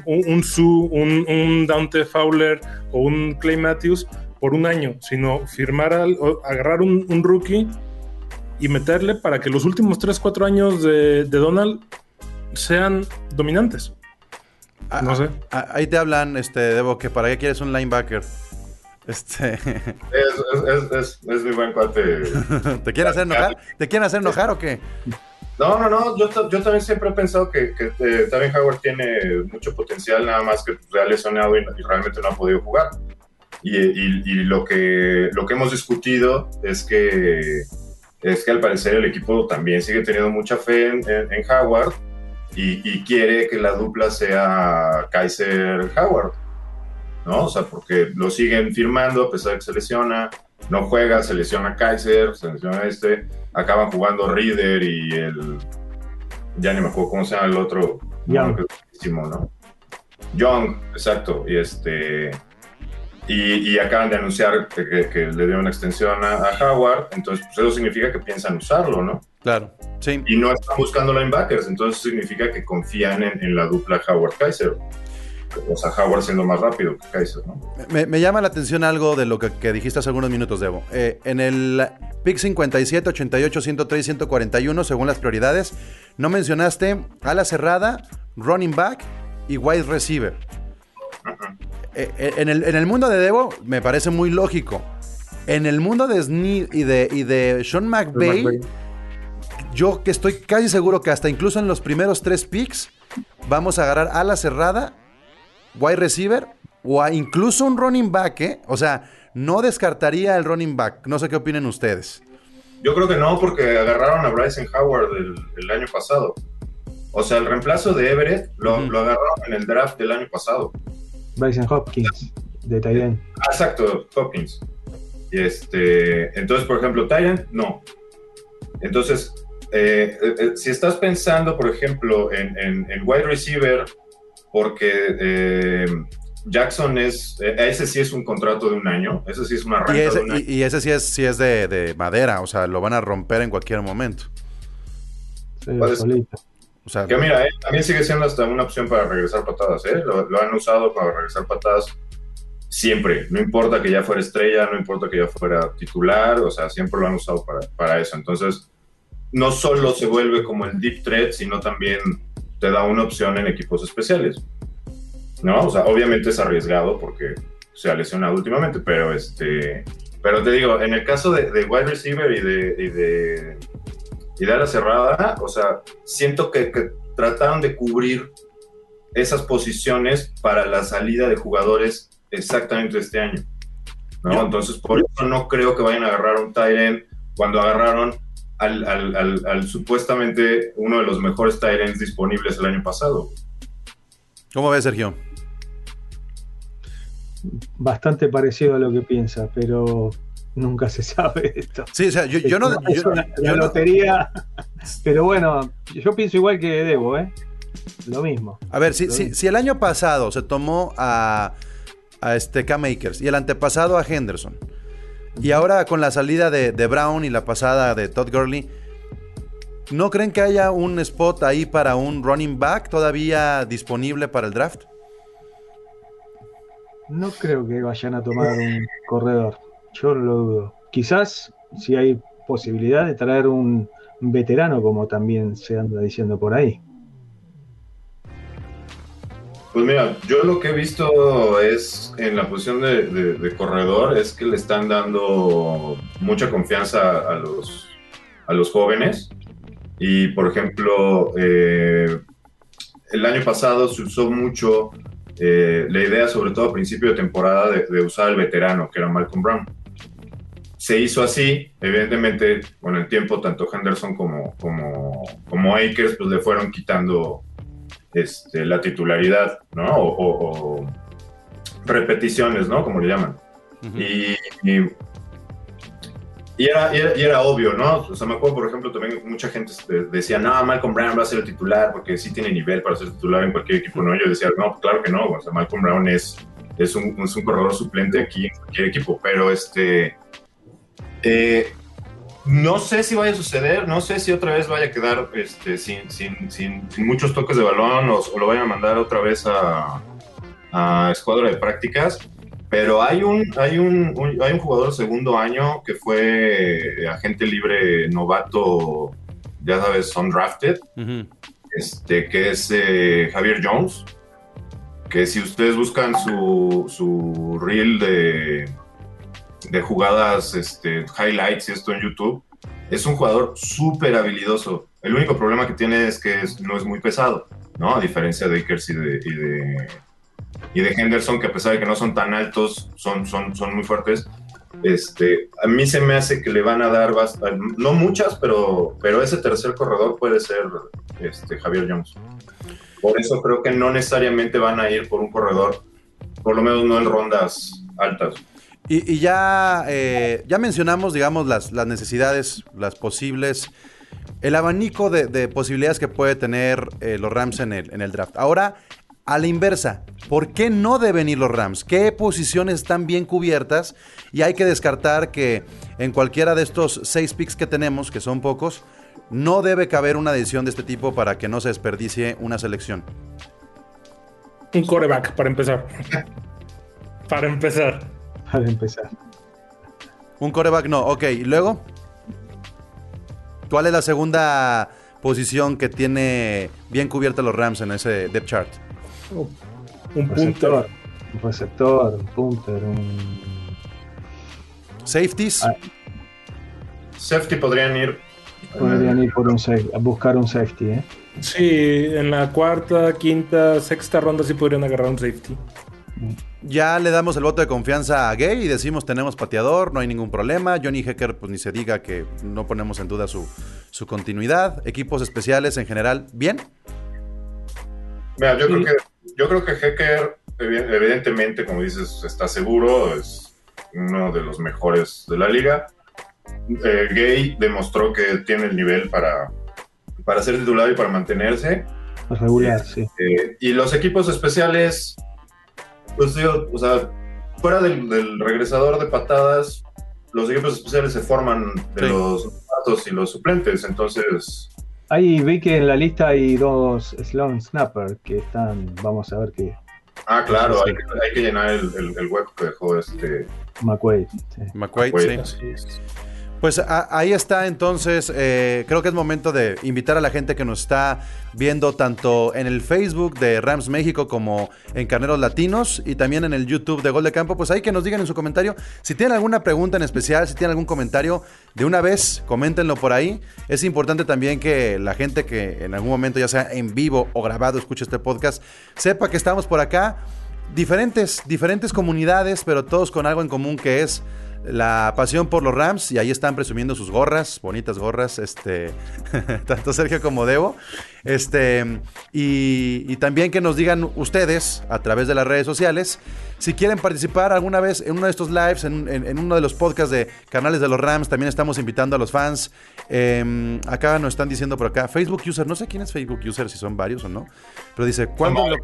un, un Sue, un, un Dante Fowler o un Clay Matthews por un año, sino firmar al, o agarrar un, un rookie y meterle para que los últimos tres, cuatro años de, de Donald sean dominantes. Ah, No sé. ah, Ahí te hablan, este, Debo, que para qué quieres un linebacker. Este, Es, es, es, es, es mi buen cuate. ¿te quieren hacer enojar? ¿Te quieren hacer enojar o qué? No, no, no, yo, ta- yo también siempre he pensado que, que eh, Tavin Howard tiene mucho potencial, nada más que ha y, realmente no ha podido jugar. Y, lo, que, lo que hemos discutido es que, es que al parecer el equipo también sigue teniendo mucha fe en, en- Howard y, y quiere que la dupla sea Kaiser-Howard, ¿no? O sea, porque lo siguen firmando a pesar de que se lesiona, no juega, se lesiona Kaiser, se lesiona este, acaban jugando Reader y el. Ya ni me acuerdo cómo se llama el otro. Young. ¿no? Young, exacto. Y este. Y, y acaban de anunciar que, que- que le dieron una extensión a, a Howard, entonces pues eso significa que piensan usarlo, ¿no? Claro, sí. Y no están buscando linebackers, entonces significa que confían en, en la dupla Howard-Kaiser. O sea, Howard siendo más rápido que Kaiser, ¿no? Me, me llama la atención algo de lo que, que dijiste hace algunos minutos, Debo. Eh, en el pick 57, 88, 103 y 141, según las prioridades, no mencionaste a la cerrada, running back y wide receiver. Eh, eh, en, el, en el mundo de Debo me parece muy lógico. En el mundo de Snead y de, y de Sean McVay, McVay. yo que estoy casi seguro que hasta incluso en los primeros tres picks vamos a agarrar a la cerrada, wide receiver o a incluso un running back, ¿eh? O sea, no descartaría el running back. No sé qué opinen ustedes. Yo creo que no, porque agarraron a Bryson Howard el, el año pasado. O sea, el reemplazo de Everett lo, agarraron en el draft del año pasado. Bryson Hopkins, de Tyrant. Ah, exacto, Hopkins. Y este, entonces, por ejemplo, Tyrant, no. Entonces, eh, eh, eh, si estás pensando, por ejemplo, en, en- en wide receiver, porque eh, Jackson es, eh, ese sí es un contrato de un año, ese sí es una renta Y ese, de un año. y- y ese sí es, sí es de, de madera, o sea, lo van a romper en cualquier momento. Sí. O sea, Que mira, eh, también sigue siendo hasta una opción para regresar patadas, ¿eh? Lo, lo han usado para regresar patadas siempre. No importa que ya fuera estrella, no importa que ya fuera titular, o sea, siempre lo han usado para, para eso. Entonces, no solo se vuelve como el deep threat, sino también te da una opción en equipos especiales. ¿No? O sea, obviamente es arriesgado porque se ha lesionado últimamente, pero este. Pero te digo, en el caso de, de wide receiver y de, y de y de la cerrada, o sea, siento que, que trataron de cubrir esas posiciones para la salida de jugadores exactamente este año. ¿no? Entonces, por eso no creo que vayan a agarrar un Tyrant cuando agarraron al, al- al- al supuestamente uno de los mejores Tyrants disponibles el año pasado. ¿cómo ves, Sergio? Bastante parecido a lo que piensa, pero nunca se sabe esto. Sí, o sea, yo, yo no. Es yo- una- yo la no- lotería. Pero bueno, yo pienso igual que Debo, ¿eh? Lo mismo. A ver, si el año pasado se tomó a, a este K-Makers y el antepasado a Henderson, y ahora con la salida de, de Brown y la pasada de Todd Gurley, ¿no creen que haya un spot ahí para un running back todavía disponible para el draft? No creo que vayan a tomar un corredor. Yo lo dudo. Quizás si hay posibilidad de traer un veterano, como también se anda diciendo por ahí. Pues mira, yo lo que he visto es en la posición de, corredor es que le están dando mucha confianza a los, a los jóvenes. Y por ejemplo, eh, el año pasado se usó mucho eh, la idea, sobre todo a principio de temporada, de, de usar al veterano, que era Malcolm Brown. Se hizo así, evidentemente con el tiempo tanto Henderson como, como, como Akers pues le fueron quitando este, la titularidad, ¿no? O, o- o repeticiones, ¿no? Como le llaman. Y, y, y era, y era- y era obvio, ¿no? O sea, me acuerdo, por ejemplo, también mucha gente decía, no, Malcolm Brown va a ser el titular porque sí tiene nivel para ser titular en cualquier equipo, ¿no? Yo decía, no, claro que no, o sea, Malcolm Brown es, es, un, es un corredor suplente aquí en cualquier equipo, pero este... eh, no sé si vaya a suceder, no sé si otra vez vaya a quedar este, sin, sin, sin, sin muchos toques de balón o, o lo vayan a mandar otra vez a, a escuadra de prácticas, pero hay un, hay un, un- hay un jugador de segundo año que fue agente libre novato, ya sabes, undrafted, Ujú. este, que es eh, Javier Jones, que si ustedes buscan su, su reel de, de jugadas, este, highlights y esto en YouTube, es un jugador súper habilidoso. El único problema que tiene es que es- no es muy pesado, ¿no? A diferencia de Akers y de, y de, y de Henderson, que a pesar de que no son tan altos, son, son, son muy fuertes. Este, a mí se me hace que le van a dar, no muchas, pero, pero ese tercer corredor puede ser este, Javier Jones. Por eso creo que no necesariamente van a ir por un corredor, por lo menos no en rondas altas. Y, ya, eh, ya mencionamos, digamos, las, las necesidades, las posibles, el abanico de, de posibilidades que puede tener eh, los Rams en el, en el draft. Ahora, a la inversa, ¿por qué no deben ir los Rams? ¿Qué posiciones están bien cubiertas? Y hay que descartar que en cualquiera de estos seis picks que tenemos, que son pocos, no debe caber una decisión de este tipo para que no se desperdicie una selección. Un coreback, para empezar. para empezar. Para empezar. Un coreback no, ok. ¿Y luego? ¿Cuál es la segunda posición que tiene bien cubierta los Rams en ese depth chart? Un Receptor, punto. un receptor, un punter, un. Safeties. Ah. Safety podrían ir. Podrían ir por un safe- a buscar un safety, ¿eh? Sí, en la cuarta, quinta, sexta ronda sí podrían agarrar un safety. Ya le damos el voto de confianza a Gay y decimos tenemos pateador, no hay ningún problema. Johnny Hecker, pues ni se diga que no ponemos en duda su, su continuidad. Equipos especiales en general, ¿bien? Mira, yo, Sí. creo que, yo creo que Hecker, evi- evidentemente, como dices, está seguro, es uno de los mejores de la liga. Eh, Gay demostró que tiene el nivel para, para ser titular y para mantenerse. Regular, sí. Eh, y los equipos especiales, pues digo, o sea, fuera del, del regresador de patadas, los equipos especiales se forman de Sí. los novatos y los suplentes, entonces Ahí vi que en la lista hay dos Sloan Snapper que están. Vamos a ver qué. Ah, claro, hay, que- hay que llenar el, el- el hueco que dejó este. McQuaid. sí. McQuaid, McQuaid. sí. Pues ahí está entonces, eh, creo que es momento de invitar a la gente que nos está viendo tanto en el Facebook de Rams México como en Carneros Latinos y también en el YouTube de Gol de Campo, pues ahí que nos digan en su comentario. Si tienen alguna pregunta en especial, si tienen algún comentario, de una vez coméntenlo por ahí. Es importante también que la gente que en algún momento, ya sea en vivo o grabado, escuche este podcast, sepa que estamos por acá. Diferentes, diferentes comunidades, pero todos con algo en común que es la pasión por los Rams y ahí están presumiendo sus gorras, bonitas gorras, este, tanto Sergio como Debo. Este, y, y también que nos digan ustedes a través de las redes sociales si quieren participar alguna vez en uno de estos lives, en, en- en uno de los podcasts de canales de los Rams, también estamos invitando a los fans. Eh, acá nos están diciendo por acá, Facebook User, no sé quién es Facebook User, si son varios o no, pero dice, ¿cuándo lo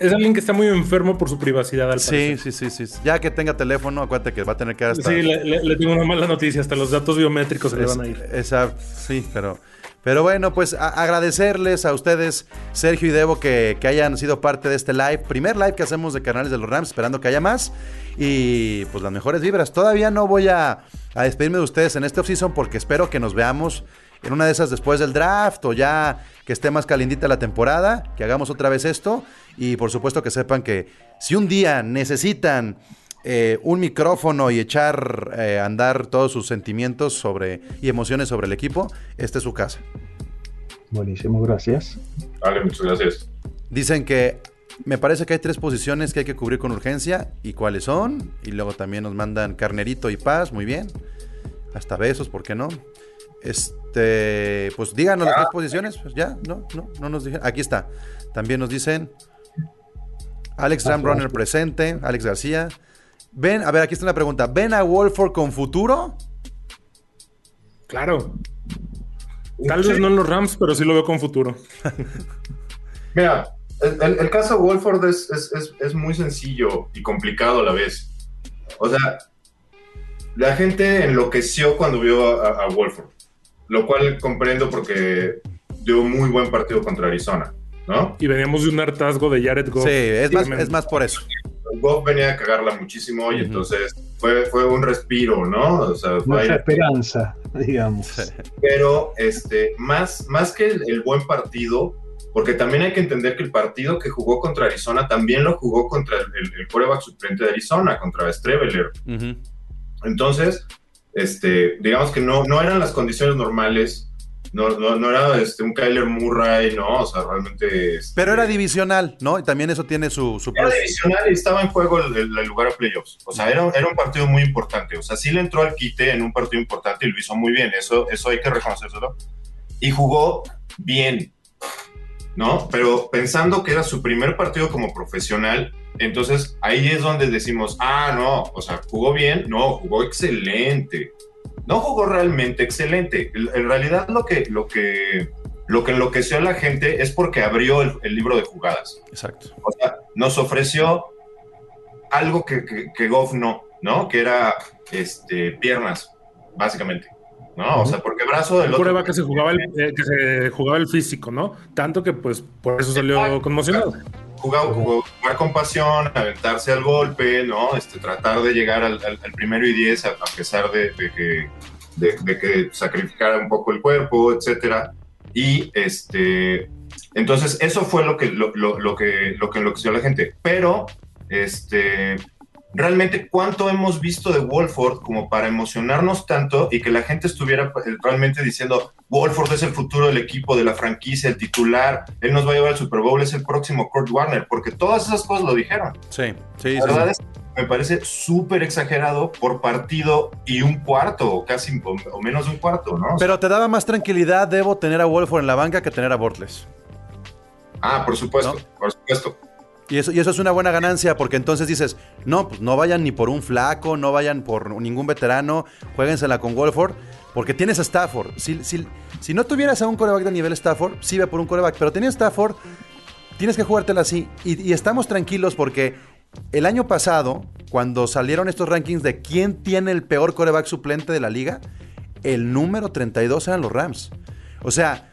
Es alguien que está muy enfermo por su privacidad, al Sí, sí, sí, sí. Ya que tenga teléfono, acuérdate que va a tener que hasta... Sí, le, le- le tengo una mala noticia. Hasta los datos biométricos se le van a ir. esa- sí, pero, pero bueno, pues a- agradecerles a ustedes, Sergio y Debo, que, que hayan sido parte de este live, primer live que hacemos de Canales de los Rams, esperando que haya más. Y pues las mejores vibras. Todavía no voy a, a despedirme de ustedes en este offseason porque espero que nos veamos en una de esas después del draft o ya que esté más calindita la temporada, que hagamos otra vez esto. Y por supuesto que sepan que si un día necesitan eh, un micrófono y echar eh, a andar todos sus sentimientos sobre y emociones sobre el equipo, esta es su casa. Buenísimo, gracias. Vale, muchas gracias. Dicen que me parece que hay tres posiciones que hay que cubrir con urgencia y cuáles son. Y luego también nos mandan carnerito y paz, muy bien. Hasta besos, ¿por qué no? Este, pues díganos las tres posiciones, pues ya, no, no, no nos dijeron. Aquí está. También nos dicen Alex Ramrunner presente, Alex García. Ven, a ver, aquí está una pregunta. ¿Ven a Wolford con futuro? Claro. Tal vez no en los Rams, pero sí lo veo con futuro. Mira, el, el- el caso de Wolford es, es- es- es muy sencillo y complicado a la vez. O sea, la gente enloqueció cuando vio a, a Wolford, lo cual comprendo porque dio un muy buen partido contra Arizona, ¿no? Y veníamos de un hartazgo de Jared Goff. Sí, es más, es más por eso. Goff venía a cagarla muchísimo y Ujú. entonces fue, fue un respiro, ¿no? O sea, fue Mucha esperanza, digamos. pero este, más, más que el, el buen partido, porque también hay que entender que el partido que jugó contra Arizona también lo jugó contra el, el, el quarterback suplente de Arizona, contra Streveler. Entonces, este, digamos que no, no eran las condiciones normales, no, no, no era este, un Kyler Murray, no, o sea, realmente... este, Pero era divisional, ¿no? Y también eso tiene su... su era divisional y estaba en juego el, el- el lugar a playoffs. O sea, era, era un partido muy importante. O sea, sí le entró al quite en un partido importante y lo hizo muy bien. Eso, eso hay que reconocérselo. Y jugó bien, ¿no? Pero pensando que era su primer partido como profesional, entonces ahí es donde decimos, ah, no, o sea, jugó bien. No, jugó excelente. No jugó realmente excelente. En realidad lo que, lo que, lo que enloqueció a la gente es porque abrió el- el libro de jugadas. Exacto. O sea, nos ofreció algo que, que, que Goff no, ¿no? Que era este, piernas, básicamente. ¿No? O sea, porque brazo del otro. que se jugaba el, eh, que se jugaba el físico, ¿no? Tanto que pues por eso salió conmocionado. Jugó- jugar con pasión, aventarse al golpe, ¿no? Este, tratar de llegar al, al- al primero y diez a, a pesar de, de que, de, de que sacrificara un poco el cuerpo, etcétera. Y este, entonces eso fue lo que lo, lo- lo que lo que enloqueció a la gente. Pero este, realmente cuánto hemos visto de Wolford como para emocionarnos tanto y que la gente estuviera eh, realmente diciendo Wolford es el futuro del equipo, de la franquicia, el titular, él nos va a llevar al Super Bowl, es el próximo Kurt Warner, porque todas esas cosas lo dijeron. Sí, sí, La sí. verdad es me parece súper exagerado por partido y un cuarto, o casi o, menos de un cuarto, ¿no? Pero te daba más tranquilidad, Debo, tener a Wolford en la banca que tener a Bortles. ah, por supuesto, ¿no? por supuesto. Y eso, y eso es una buena ganancia porque entonces dices, no, pues no vayan ni por un flaco, no vayan por ningún veterano, jueguensela con Wolford, porque tienes a Stafford. Si, si, si no tuvieras a un coreback de nivel Stafford, sí ve por un coreback, pero tenías Stafford, tienes que jugártela así. Y, y estamos tranquilos porque el año pasado, cuando salieron estos rankings de quién tiene el peor coreback suplente de la liga, el número 32 eran los Rams. O sea,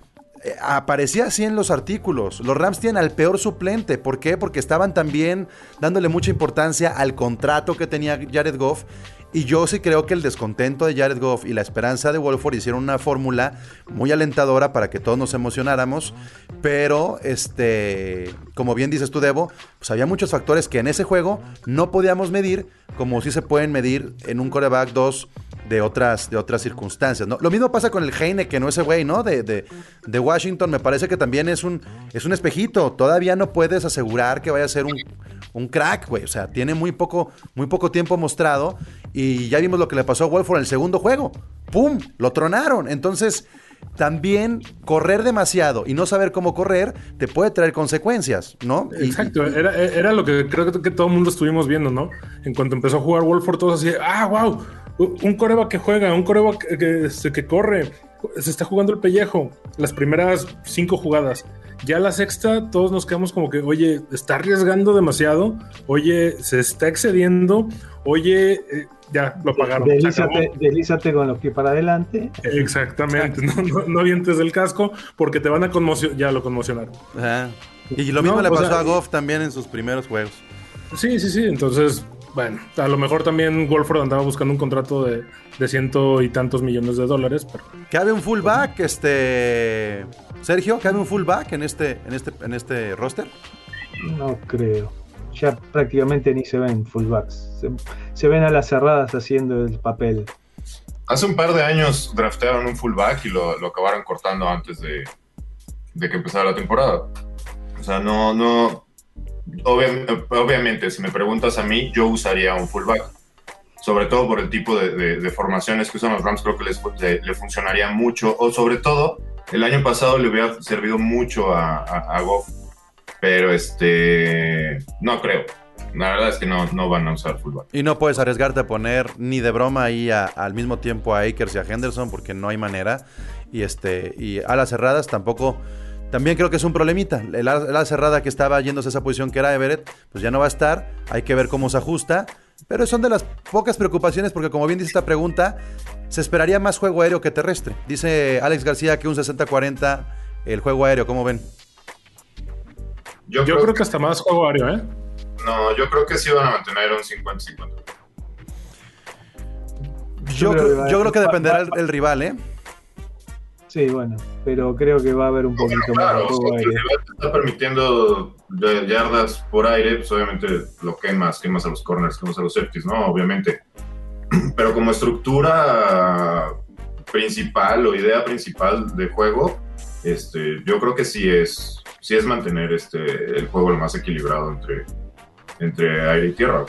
aparecía así en los artículos. Los Rams tienen al peor suplente. ¿Por qué? Porque estaban también dándole mucha importancia al contrato que tenía Jared Goff. Y yo sí creo que el descontento de Jared Goff y la esperanza de Wolford hicieron una fórmula muy alentadora para que todos nos emocionáramos. Pero, este, como bien dices tú, Debo, pues había muchos factores que en ese juego no podíamos medir, como sí se pueden medir en un coreback 2 de otras, de otras circunstancias. ¿no? Lo mismo pasa con el Heineken, ¿no? Ese güey, ¿no? De, de, de Washington, me parece que también es un, es un espejito. Todavía no puedes asegurar que vaya a ser un, un crack, güey. O sea, tiene muy poco, muy poco tiempo mostrado. Y ya vimos lo que le pasó a Wolford en el segundo juego. ¡Pum! Lo tronaron. Entonces, también correr demasiado y no saber cómo correr te puede traer consecuencias, ¿no? Exacto, era, era lo que creo que todo el mundo estuvimos viendo, ¿no? En cuanto empezó a jugar Wolford, todos así, ah, wow, un coreba que juega, un coreba que, que, este, que corre, se está jugando el pellejo, las primeras cinco jugadas. Ya la sexta, todos nos quedamos como que, oye, está arriesgando demasiado, oye, se está excediendo, oye, eh, ya lo pagaron. Deslízate, deslízate con los pies para adelante. Exactamente, no, no, no avientes el casco porque te van a conmocionar, ya lo conmocionaron. Ajá. Y lo mismo No, le o pasó sea, a Goff también en sus primeros juegos. Sí, sí, sí. Entonces, bueno, a lo mejor también Wolford andaba buscando un contrato de, de ciento y tantos millones de dólares, pero ¿Cabe un fullback, este. Sergio, ¿cabe un fullback en este, en este, en este roster? No creo. Ya prácticamente ni se ven fullbacks. Se, se ven a las cerradas haciendo el papel. Hace un par de años draftearon un fullback y lo, lo acabaron cortando antes de, de que empezara la temporada. O sea, no, no. Obvia- obviamente, si me preguntas a mí, yo usaría un fullback. Sobre todo por el tipo de, formaciones que usan los Rams, creo que les, le, funcionaría mucho. O sobre todo, el año pasado le hubiera servido mucho a, a, Goff. Pero este. No creo. La verdad es que no, no van a usar fullback. Y no puedes arriesgarte a poner ni de broma ahí al mismo tiempo a Akers y a Henderson porque no hay manera. Y este y a las cerradas tampoco. También creo que es un problemita. El ala el ala cerrada que estaba yéndose a esa posición que era Everett, pues ya no va a estar. Hay que ver cómo se ajusta. Pero son de las pocas preocupaciones porque como bien dice esta pregunta, se esperaría más juego aéreo que terrestre. Dice Alex García que un 60-40 el juego aéreo, ¿cómo ven? yo creo que hasta más juego aéreo, ¿eh? No, yo creo que sí van a mantener un 50-50. Yo, yo creo que dependerá el, el rival, ¿eh? Sí, bueno, pero creo que va a haber un poquito más de Claro, juego si rival te está permitiendo yardas por aire, pues obviamente lo quemas, quemas a los corners, quemas a los safeties, ¿no? Obviamente. Pero como estructura principal o idea principal de juego, este, yo creo que sí es, sí es mantener este, el juego lo más equilibrado entre, entre aire y tierra.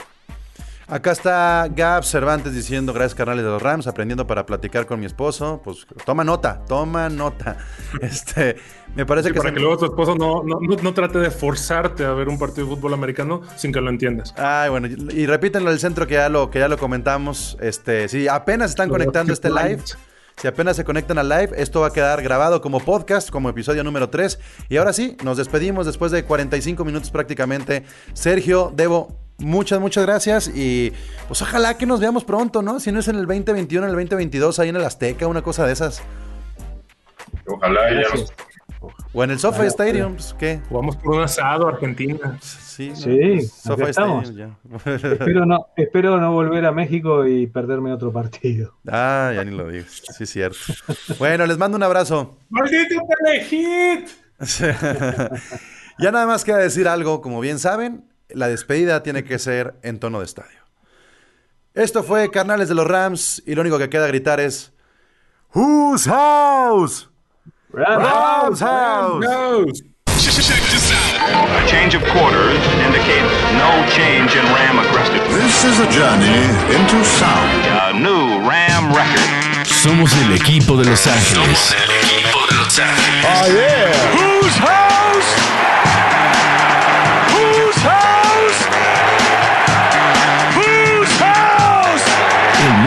Acá está Gab Cervantes diciendo, gracias carnales de los Rams, aprendiendo para platicar con mi esposo. Pues toma nota, toma nota. Este, me parece Sí, que... para que luego tu esposo no, no, no, no trate de forzarte a ver un partido de fútbol americano sin que lo entiendas. Ay, bueno, y repítenlo del centro que ya lo, que ya lo comentamos. Este, si apenas están conectando este live, si apenas se conectan al live, esto va a quedar grabado como podcast, como episodio número 3. Y ahora sí, nos despedimos después de 45 minutos prácticamente. Sergio, Debo, muchas, muchas gracias. Y pues ojalá que nos veamos pronto, ¿no? Si no es en el 2021, en el 2022, ahí en el Azteca, una cosa de esas. Ojalá ya nos O en el Ojalá, Stadium, pues, ¿qué? Jugamos por un asado Argentina. Sí, ¿no? Sí, estamos. Stadium, ya. Espero no, espero no volver a México y perderme otro partido. Ah, ya ni lo digas. Sí, es cierto. Bueno, les mando un abrazo. ¡Maldito Telehit! ya nada más queda decir algo, como bien saben, la despedida tiene que ser en tono de estadio. Esto fue Carnales de los Rams y lo único que queda gritar es Whose house? Rams house. Check this out. A change of quarters indicates no change in Ram aggressiveness. This is a journey into sound. A new Ram record. Somos el equipo de Los Ángeles. Somos el equipo de Los Ángeles. Oh, yeah. Whose house?